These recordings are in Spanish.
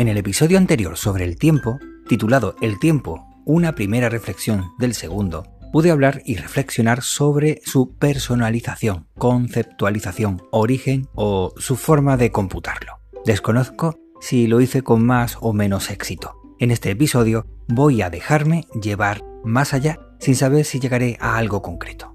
En el episodio anterior sobre el tiempo, titulado El tiempo, una primera reflexión del segundo, pude hablar y reflexionar sobre su personalización, conceptualización, origen o su forma de computarlo. Desconozco si lo hice con más o menos éxito. En este episodio voy a dejarme llevar más allá sin saber si llegaré a algo concreto.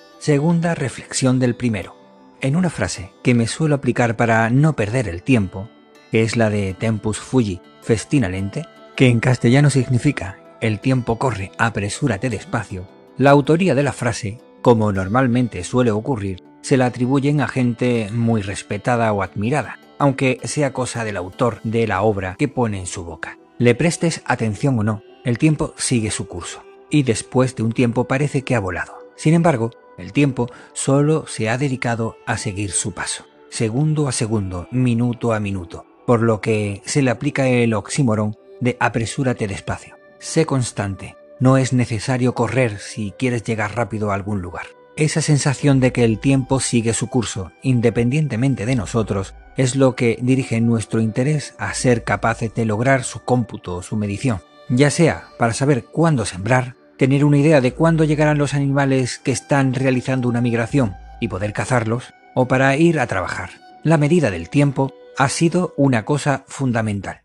Segunda reflexión del primero. En una frase que me suelo aplicar para no perder el tiempo, que es la de Tempus Fuji festina lente, que en castellano significa el tiempo corre, apresúrate despacio, la autoría de la frase, como normalmente suele ocurrir, se la atribuyen a gente muy respetada o admirada, aunque sea cosa del autor de la obra que pone en su boca. Le prestes atención o no, el tiempo sigue su curso, y después de un tiempo parece que ha volado. Sin embargo, el tiempo solo se ha dedicado a seguir su paso, segundo a segundo, minuto a minuto, por lo que se le aplica el oxímoron de apresúrate despacio. Sé constante, no es necesario correr si quieres llegar rápido a algún lugar. Esa sensación de que el tiempo sigue su curso, independientemente de nosotros, es lo que dirige nuestro interés a ser capaces de lograr su cómputo o su medición, ya sea para saber cuándo sembrar, tener una idea de cuándo llegarán los animales que están realizando una migración y poder cazarlos, o para ir a trabajar. La medida del tiempo ha sido una cosa fundamental.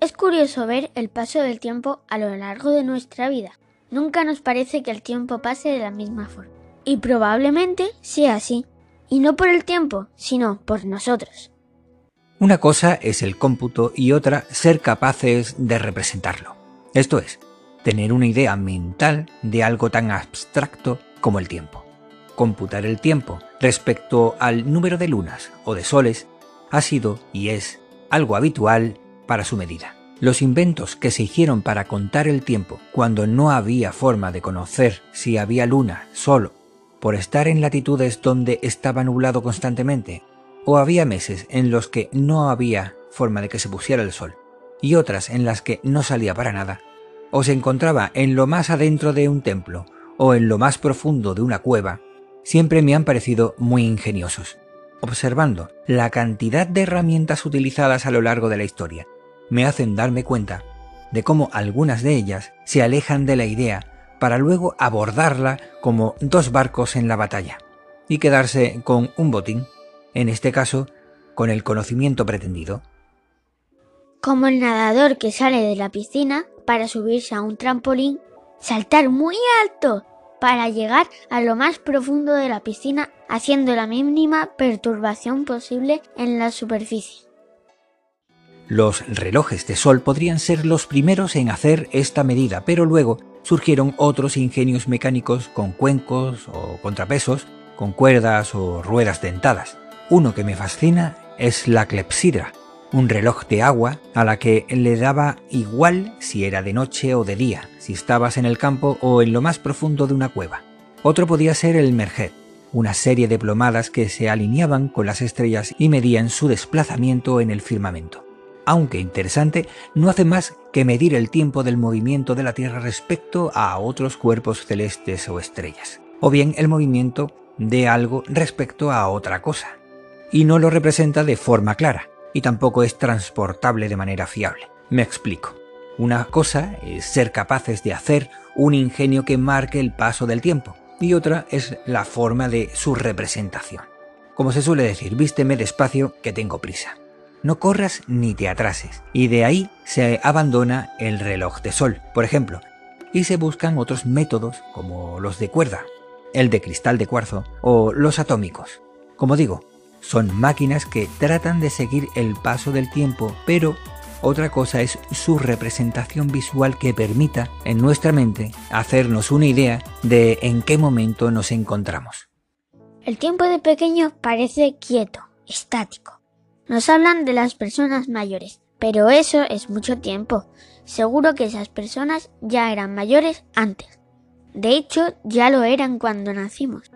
Es curioso ver el paso del tiempo a lo largo de nuestra vida. Nunca nos parece que el tiempo pase de la misma forma. Y probablemente sea así. Y no por el tiempo, sino por nosotros. Una cosa es el cómputo y otra ser capaces de representarlo. Esto es, tener una idea mental de algo tan abstracto como el tiempo. Computar el tiempo respecto al número de lunas o de soles ha sido y es algo habitual para su medida. Los inventos que se hicieron para contar el tiempo cuando no había forma de conocer si había luna, solo, por estar en latitudes donde estaba nublado constantemente, o había meses en los que no había forma de que se pusiera el sol, y otras en las que no salía para nada, o se encontraba en lo más adentro de un templo o en lo más profundo de una cueva, siempre me han parecido muy ingeniosos. Observando la cantidad de herramientas utilizadas a lo largo de la historia, me hacen darme cuenta de cómo algunas de ellas se alejan de la idea para luego abordarla como dos barcos en la batalla y quedarse con un botín, en este caso, con el conocimiento pretendido. Como el nadador que sale de la piscina para subirse a un trampolín, saltar muy alto para llegar a lo más profundo de la piscina haciendo la mínima perturbación posible en la superficie. Los relojes de sol podrían ser los primeros en hacer esta medida, pero luego surgieron otros ingenios mecánicos con cuencos o contrapesos, con cuerdas o ruedas dentadas. Uno que me fascina es la clepsidra, un reloj de agua a la que le daba igual si era de noche o de día, si estabas en el campo o en lo más profundo de una cueva. Otro podía ser el Merjet, una serie de plomadas que se alineaban con las estrellas y medían su desplazamiento en el firmamento. Aunque interesante, no hace más que medir el tiempo del movimiento de la Tierra respecto a otros cuerpos celestes o estrellas, o bien el movimiento de algo respecto a otra cosa, y no lo representa de forma clara, y tampoco es transportable de manera fiable. Me explico. Una cosa es ser capaces de hacer un ingenio que marque el paso del tiempo y otra es la forma de su representación. Como se suele decir, vísteme despacio que tengo prisa. No corras ni te atrases y de ahí se abandona el reloj de sol, por ejemplo, y se buscan otros métodos como los de cuerda, el de cristal de cuarzo o los atómicos. Como digo, son máquinas que tratan de seguir el paso del tiempo, pero otra cosa es su representación visual que permita en nuestra mente hacernos una idea de en qué momento nos encontramos. El tiempo de pequeño parece quieto, estático. Nos hablan de las personas mayores, pero eso es mucho tiempo. Seguro que esas personas ya eran mayores antes. De hecho, ya lo eran cuando nacimos.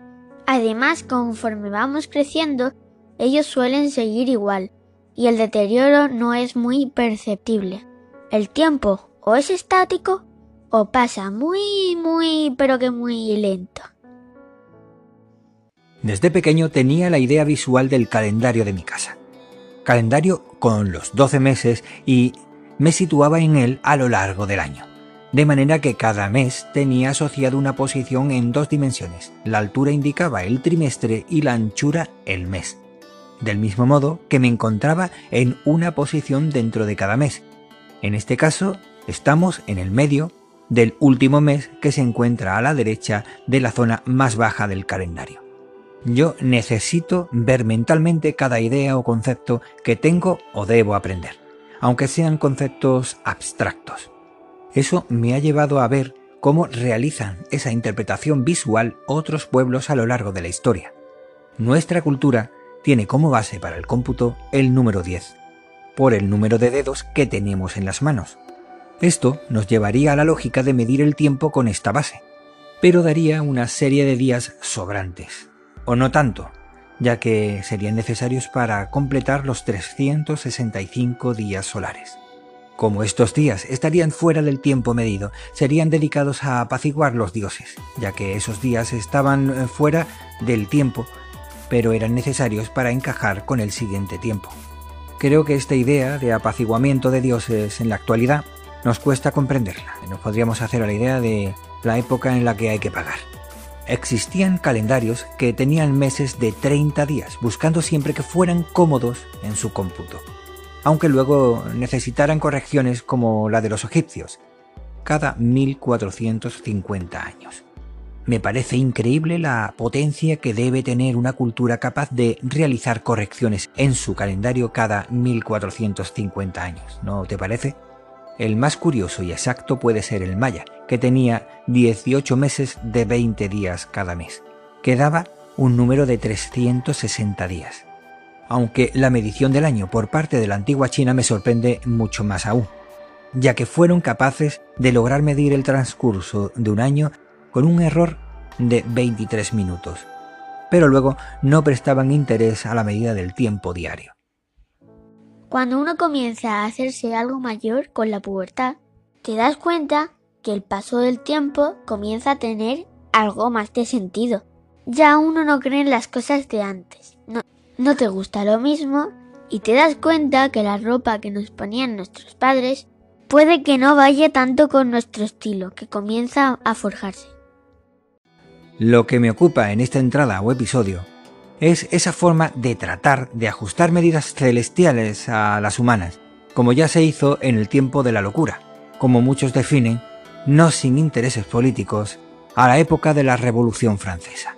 Además, conforme vamos creciendo, ellos suelen seguir igual, y el deterioro no es muy perceptible. El tiempo o es estático o pasa muy, muy, pero que muy lento. Desde pequeño tenía la idea visual del calendario de mi casa. Calendario con los 12 meses y me situaba en él a lo largo del año. De manera que cada mes tenía asociado una posición en dos dimensiones. La altura indicaba el trimestre y la anchura el mes del mismo modo que me encontraba en una posición dentro de cada mes. En este caso, estamos en el medio del último mes que se encuentra a la derecha de la zona más baja del calendario. Yo necesito ver mentalmente cada idea o concepto que tengo o debo aprender, aunque sean conceptos abstractos. Eso me ha llevado a ver cómo realizan esa interpretación visual otros pueblos a lo largo de la historia. Nuestra cultura tiene como base para el cómputo el número 10, por el número de dedos que tenemos en las manos. Esto nos llevaría a la lógica de medir el tiempo con esta base, pero daría una serie de días sobrantes, o no tanto, ya que serían necesarios para completar los 365 días solares. Como estos días estarían fuera del tiempo medido, serían dedicados a apaciguar los dioses, ya que esos días estaban eh, fuera del tiempo pero eran necesarios para encajar con el siguiente tiempo. Creo que esta idea de apaciguamiento de dioses en la actualidad nos cuesta comprenderla nos podríamos hacer a la idea de la época en la que hay que pagar. Existían calendarios que tenían meses de 30 días, buscando siempre que fueran cómodos en su cómputo, aunque luego necesitaran correcciones como la de los egipcios, cada 1450 años. Me parece increíble la potencia que debe tener una cultura capaz de realizar correcciones en su calendario cada 1450 años, ¿no te parece? El más curioso y exacto puede ser el maya, que tenía 18 meses de 20 días cada mes, que daba un número de 360 días. Aunque la medición del año por parte de la antigua China me sorprende mucho más aún, ya que fueron capaces de lograr medir el transcurso de un año con un error de 23 minutos, pero luego no prestaban interés a la medida del tiempo diario. Cuando uno comienza a hacerse algo mayor con la pubertad, te das cuenta que el paso del tiempo comienza a tener algo más de sentido. Ya uno no cree en las cosas de antes. No, no te gusta lo mismo y te das cuenta que la ropa que nos ponían nuestros padres puede que no vaya tanto con nuestro estilo, que comienza a forjarse. Lo que me ocupa en esta entrada o episodio es esa forma de tratar de ajustar medidas celestiales a las humanas, como ya se hizo en el tiempo de la locura, como muchos definen, no sin intereses políticos, a la época de la Revolución Francesa.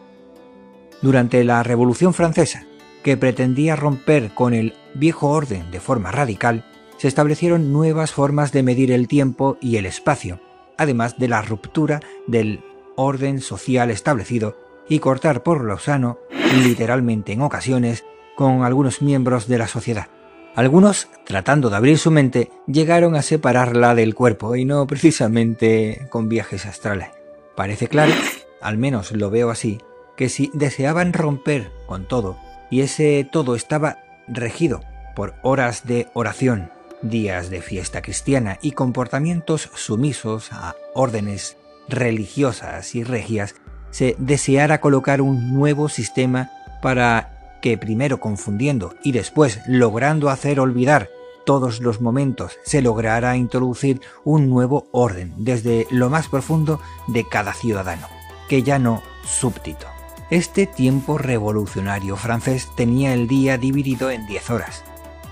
Durante la Revolución Francesa, que pretendía romper con el viejo orden de forma radical, se establecieron nuevas formas de medir el tiempo y el espacio, además de la ruptura del orden social establecido y cortar por lo sano, literalmente en ocasiones, con algunos miembros de la sociedad. Algunos, tratando de abrir su mente, llegaron a separarla del cuerpo y no precisamente con viajes astrales. Parece claro, al menos lo veo así, que si deseaban romper con todo, y ese todo estaba regido por horas de oración, días de fiesta cristiana y comportamientos sumisos a órdenes religiosas y regias, se deseara colocar un nuevo sistema para que primero confundiendo y después logrando hacer olvidar todos los momentos se lograra introducir un nuevo orden desde lo más profundo de cada ciudadano, que ya no súbdito. Este tiempo revolucionario francés tenía el día dividido en 10 horas.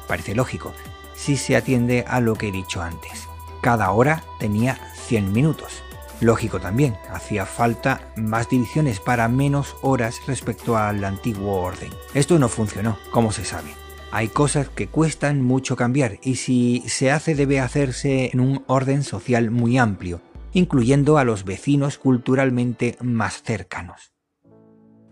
Parece lógico, si se atiende a lo que he dicho antes. Cada hora tenía 100 minutos. Lógico también, hacía falta más divisiones para menos horas respecto al antiguo orden. Esto no funcionó, como se sabe. Hay cosas que cuestan mucho cambiar y si se hace debe hacerse en un orden social muy amplio, incluyendo a los vecinos culturalmente más cercanos.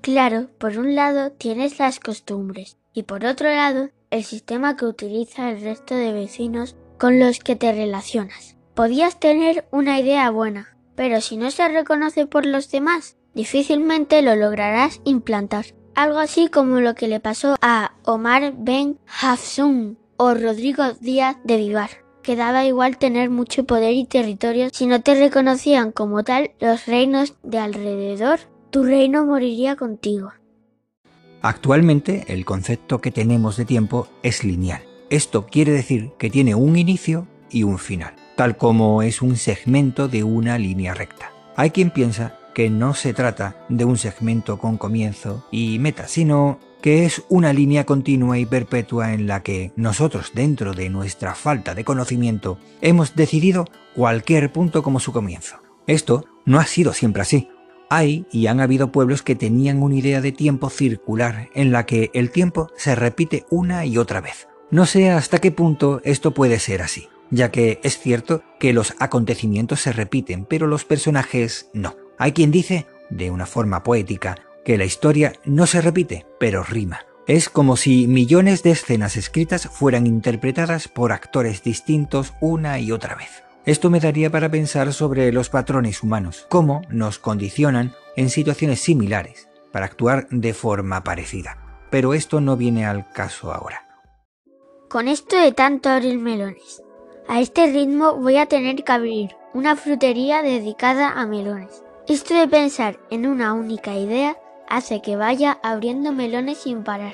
Claro, por un lado tienes las costumbres y por otro lado el sistema que utiliza el resto de vecinos con los que te relacionas. Podías tener una idea buena, pero si no se reconoce por los demás, difícilmente lo lograrás implantar. Algo así como lo que le pasó a Omar Ben Hafsun o Rodrigo Díaz de Vivar, que daba igual tener mucho poder y territorio si no te reconocían como tal los reinos de alrededor, tu reino moriría contigo. Actualmente el concepto que tenemos de tiempo es lineal. Esto quiere decir que tiene un inicio y un final, tal como es un segmento de una línea recta. Hay quien piensa que no se trata de un segmento con comienzo y meta, sino que es una línea continua y perpetua en la que nosotros, dentro de nuestra falta de conocimiento, hemos decidido cualquier punto como su comienzo. Esto no ha sido siempre así. Hay y han habido pueblos que tenían una idea de tiempo circular en la que el tiempo se repite una y otra vez. No sé hasta qué punto esto puede ser así, ya que es cierto que los acontecimientos se repiten, pero los personajes no. Hay quien dice, de una forma poética, que la historia no se repite, pero rima. Es como si millones de escenas escritas fueran interpretadas por actores distintos una y otra vez. Esto me daría para pensar sobre los patrones humanos, cómo nos condicionan en situaciones similares para actuar de forma parecida. Pero esto no viene al caso ahora. Con esto de tanto abrir melones, a este ritmo voy a tener que abrir una frutería dedicada a melones. Esto de pensar en una única idea hace que vaya abriendo melones sin parar.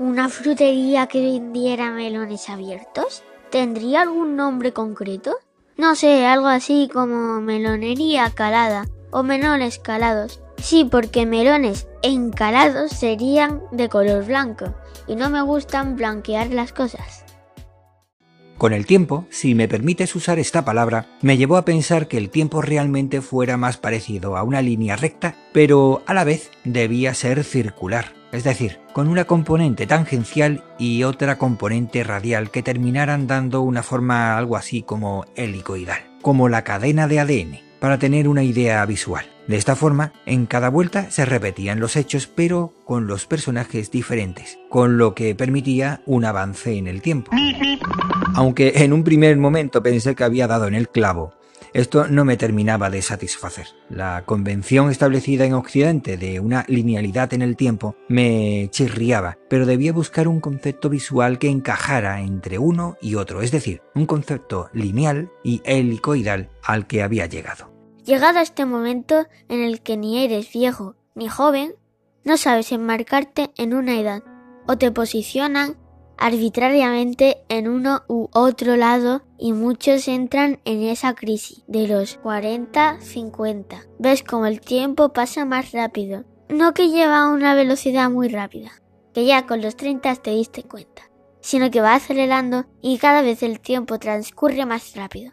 ¿Una frutería que vendiera melones abiertos? ¿Tendría algún nombre concreto? No sé, algo así como melonería calada o melones calados. Sí, porque melones encalados serían de color blanco y no me gustan blanquear las cosas. Con el tiempo, si me permites usar esta palabra, me llevó a pensar que el tiempo realmente fuera más parecido a una línea recta, pero a la vez debía ser circular, es decir, con una componente tangencial y otra componente radial que terminaran dando una forma algo así como helicoidal, como la cadena de ADN, para tener una idea visual. De esta forma, en cada vuelta se repetían los hechos, pero con los personajes diferentes, con lo que permitía un avance en el tiempo. Aunque en un primer momento pensé que había dado en el clavo, esto no me terminaba de satisfacer. La convención establecida en Occidente de una linealidad en el tiempo me chirriaba, pero debía buscar un concepto visual que encajara entre uno y otro, es decir, un concepto lineal y helicoidal al que había llegado. Llegado a este momento en el que ni eres viejo ni joven, no sabes enmarcarte en una edad, o te posicionan arbitrariamente en uno u otro lado y muchos entran en esa crisis de los 40-50. Ves como el tiempo pasa más rápido, no que lleva a una velocidad muy rápida, que ya con los 30 te diste cuenta, sino que va acelerando y cada vez el tiempo transcurre más rápido.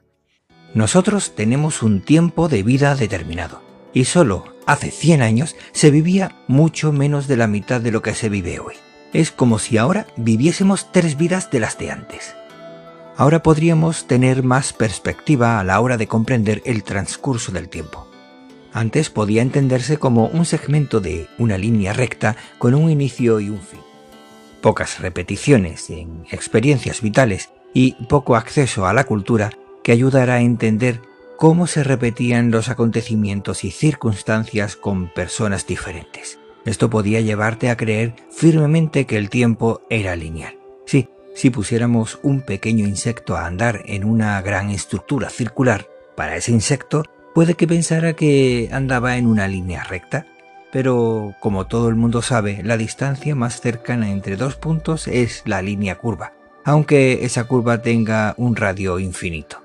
Nosotros tenemos un tiempo de vida determinado, y solo hace 100 años se vivía mucho menos de la mitad de lo que se vive hoy. Es como si ahora viviésemos tres vidas de las de antes. Ahora podríamos tener más perspectiva a la hora de comprender el transcurso del tiempo. Antes podía entenderse como un segmento de una línea recta con un inicio y un fin. Pocas repeticiones en experiencias vitales y poco acceso a la cultura que ayudará a entender cómo se repetían los acontecimientos y circunstancias con personas diferentes. Esto podía llevarte a creer firmemente que el tiempo era lineal. Sí, si pusiéramos un pequeño insecto a andar en una gran estructura circular, para ese insecto puede que pensara que andaba en una línea recta, pero como todo el mundo sabe, la distancia más cercana entre dos puntos es la línea curva, aunque esa curva tenga un radio infinito.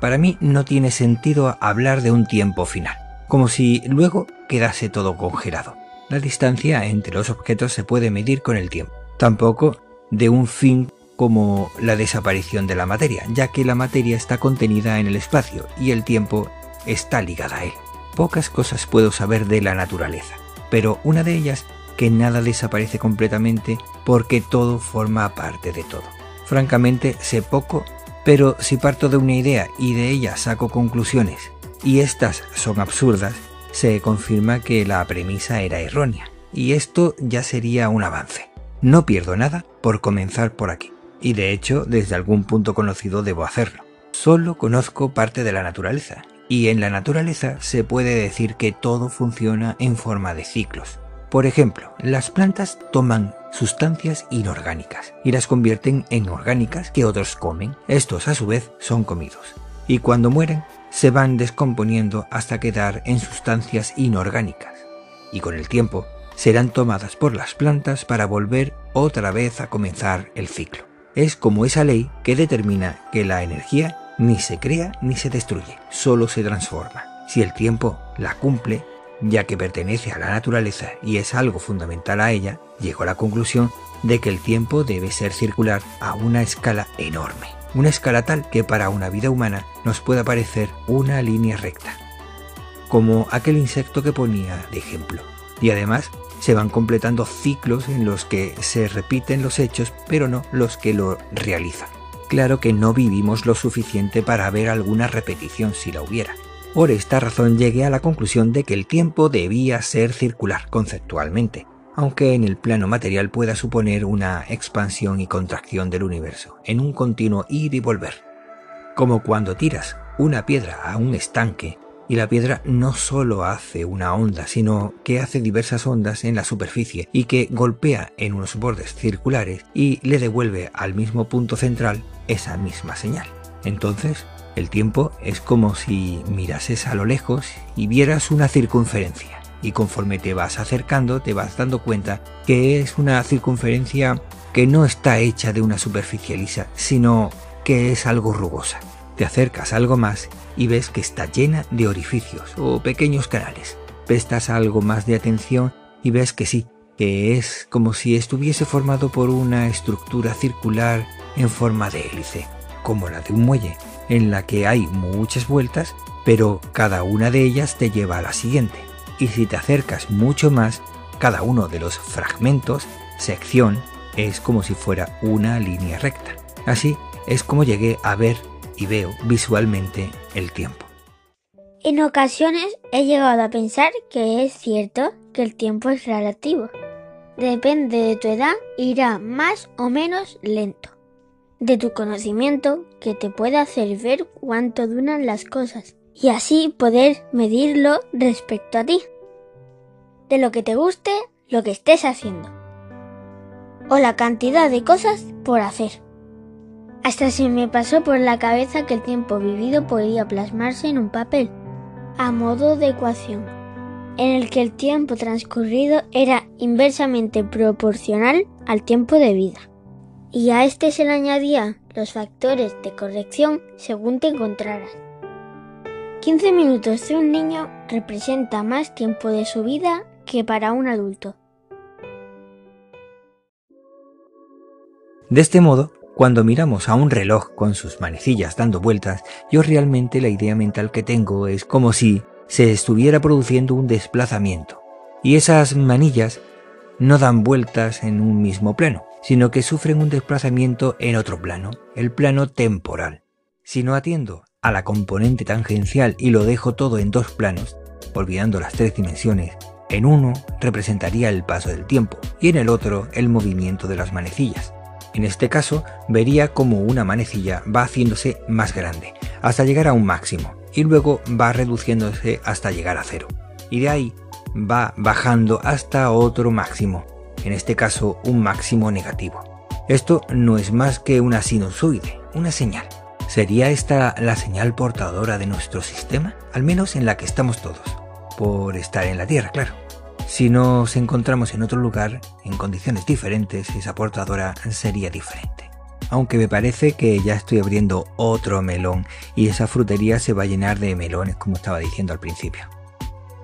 Para mí no tiene sentido hablar de un tiempo final, como si luego quedase todo congelado. La distancia entre los objetos se puede medir con el tiempo, tampoco de un fin como la desaparición de la materia, ya que la materia está contenida en el espacio y el tiempo está ligada a él. Pocas cosas puedo saber de la naturaleza, pero una de ellas que nada desaparece completamente porque todo forma parte de todo. Francamente, sé poco, pero si parto de una idea y de ella saco conclusiones y estas son absurdas, se confirma que la premisa era errónea. Y esto ya sería un avance. No pierdo nada por comenzar por aquí. Y de hecho, desde algún punto conocido debo hacerlo. Solo conozco parte de la naturaleza. Y en la naturaleza se puede decir que todo funciona en forma de ciclos. Por ejemplo, las plantas toman sustancias inorgánicas y las convierten en orgánicas que otros comen. Estos a su vez son comidos. Y cuando mueren, se van descomponiendo hasta quedar en sustancias inorgánicas. Y con el tiempo, serán tomadas por las plantas para volver otra vez a comenzar el ciclo. Es como esa ley que determina que la energía ni se crea ni se destruye, solo se transforma. Si el tiempo la cumple, ya que pertenece a la naturaleza y es algo fundamental a ella, llego a la conclusión de que el tiempo debe ser circular a una escala enorme, una escala tal que para una vida humana nos pueda parecer una línea recta, como aquel insecto que ponía de ejemplo. Y además se van completando ciclos en los que se repiten los hechos, pero no los que lo realizan. Claro que no vivimos lo suficiente para ver alguna repetición si la hubiera, por esta razón llegué a la conclusión de que el tiempo debía ser circular conceptualmente, aunque en el plano material pueda suponer una expansión y contracción del universo, en un continuo ir y volver. Como cuando tiras una piedra a un estanque y la piedra no solo hace una onda, sino que hace diversas ondas en la superficie y que golpea en unos bordes circulares y le devuelve al mismo punto central esa misma señal. Entonces, el tiempo es como si mirases a lo lejos y vieras una circunferencia. Y conforme te vas acercando te vas dando cuenta que es una circunferencia que no está hecha de una superficie lisa, sino que es algo rugosa. Te acercas algo más y ves que está llena de orificios o pequeños canales. Prestas algo más de atención y ves que sí, que es como si estuviese formado por una estructura circular en forma de hélice, como la de un muelle, en la que hay muchas vueltas, pero cada una de ellas te lleva a la siguiente. Y si te acercas mucho más, cada uno de los fragmentos, sección, es como si fuera una línea recta. Así es como llegué a ver y veo visualmente el tiempo. En ocasiones he llegado a pensar que es cierto que el tiempo es relativo. Depende de tu edad, irá más o menos lento de tu conocimiento que te pueda hacer ver cuánto duran las cosas y así poder medirlo respecto a ti, de lo que te guste, lo que estés haciendo o la cantidad de cosas por hacer. Hasta se me pasó por la cabeza que el tiempo vivido podía plasmarse en un papel, a modo de ecuación, en el que el tiempo transcurrido era inversamente proporcional al tiempo de vida y a este se le añadían los factores de corrección según te encontraras. 15 minutos de un niño representa más tiempo de su vida que para un adulto. De este modo, cuando miramos a un reloj con sus manecillas dando vueltas, yo realmente la idea mental que tengo es como si se estuviera produciendo un desplazamiento. Y esas manillas no dan vueltas en un mismo plano, sino que sufren un desplazamiento en otro plano, el plano temporal. Si no atiendo a la componente tangencial y lo dejo todo en dos planos, olvidando las tres dimensiones, en uno representaría el paso del tiempo y en el otro el movimiento de las manecillas. En este caso, vería como una manecilla va haciéndose más grande, hasta llegar a un máximo, y luego va reduciéndose hasta llegar a cero. Y de ahí va bajando hasta otro máximo, en este caso un máximo negativo. Esto no es más que una sinusoide, una señal. ¿Sería esta la señal portadora de nuestro sistema? Al menos en la que estamos todos, por estar en la Tierra, claro. Si nos encontramos en otro lugar, en condiciones diferentes, esa portadora sería diferente. Aunque me parece que ya estoy abriendo otro melón y esa frutería se va a llenar de melones como estaba diciendo al principio.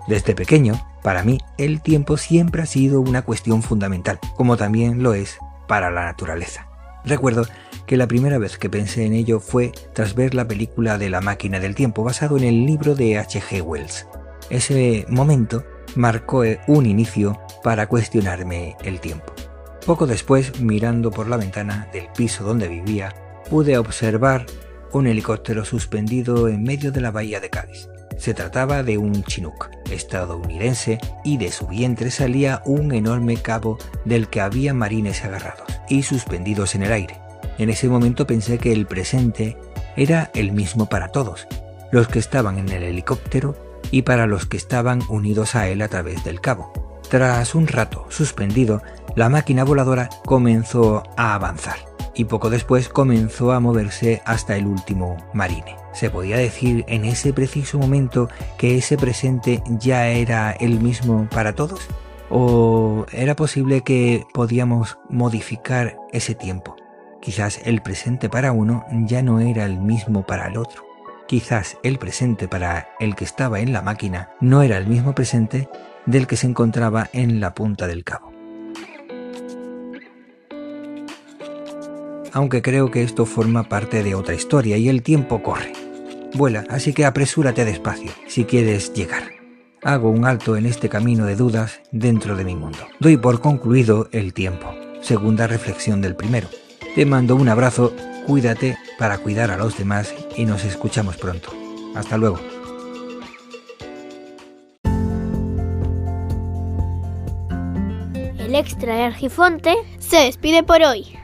Desde pequeño para mí, el tiempo siempre ha sido una cuestión fundamental, como también lo es para la naturaleza. Recuerdo que la primera vez que pensé en ello fue tras ver la película de La máquina del tiempo basado en el libro de H.G. Wells. Ese momento marcó un inicio para cuestionarme el tiempo. Poco después, mirando por la ventana del piso donde vivía, pude observar un helicóptero suspendido en medio de la bahía de Cádiz. Se trataba de un Chinook estadounidense y de su vientre salía un enorme cabo del que había marines agarrados y suspendidos en el aire. En ese momento pensé que el presente era el mismo para todos, los que estaban en el helicóptero y para los que estaban unidos a él a través del cabo. Tras un rato suspendido, la máquina voladora comenzó a avanzar y poco después comenzó a moverse hasta el último marine. ¿Se podía decir en ese preciso momento que ese presente ya era el mismo para todos? ¿O era posible que podíamos modificar ese tiempo? Quizás el presente para uno ya no era el mismo para el otro. Quizás el presente para el que estaba en la máquina no era el mismo presente del que se encontraba en la punta del cabo. Aunque creo que esto forma parte de otra historia y el tiempo corre. Vuela, así que apresúrate despacio si quieres llegar. Hago un alto en este camino de dudas dentro de mi mundo. Doy por concluido el tiempo. Segunda reflexión del primero. Te mando un abrazo, cuídate para cuidar a los demás y nos escuchamos pronto. Hasta luego. El extra de Argifonte se despide por hoy.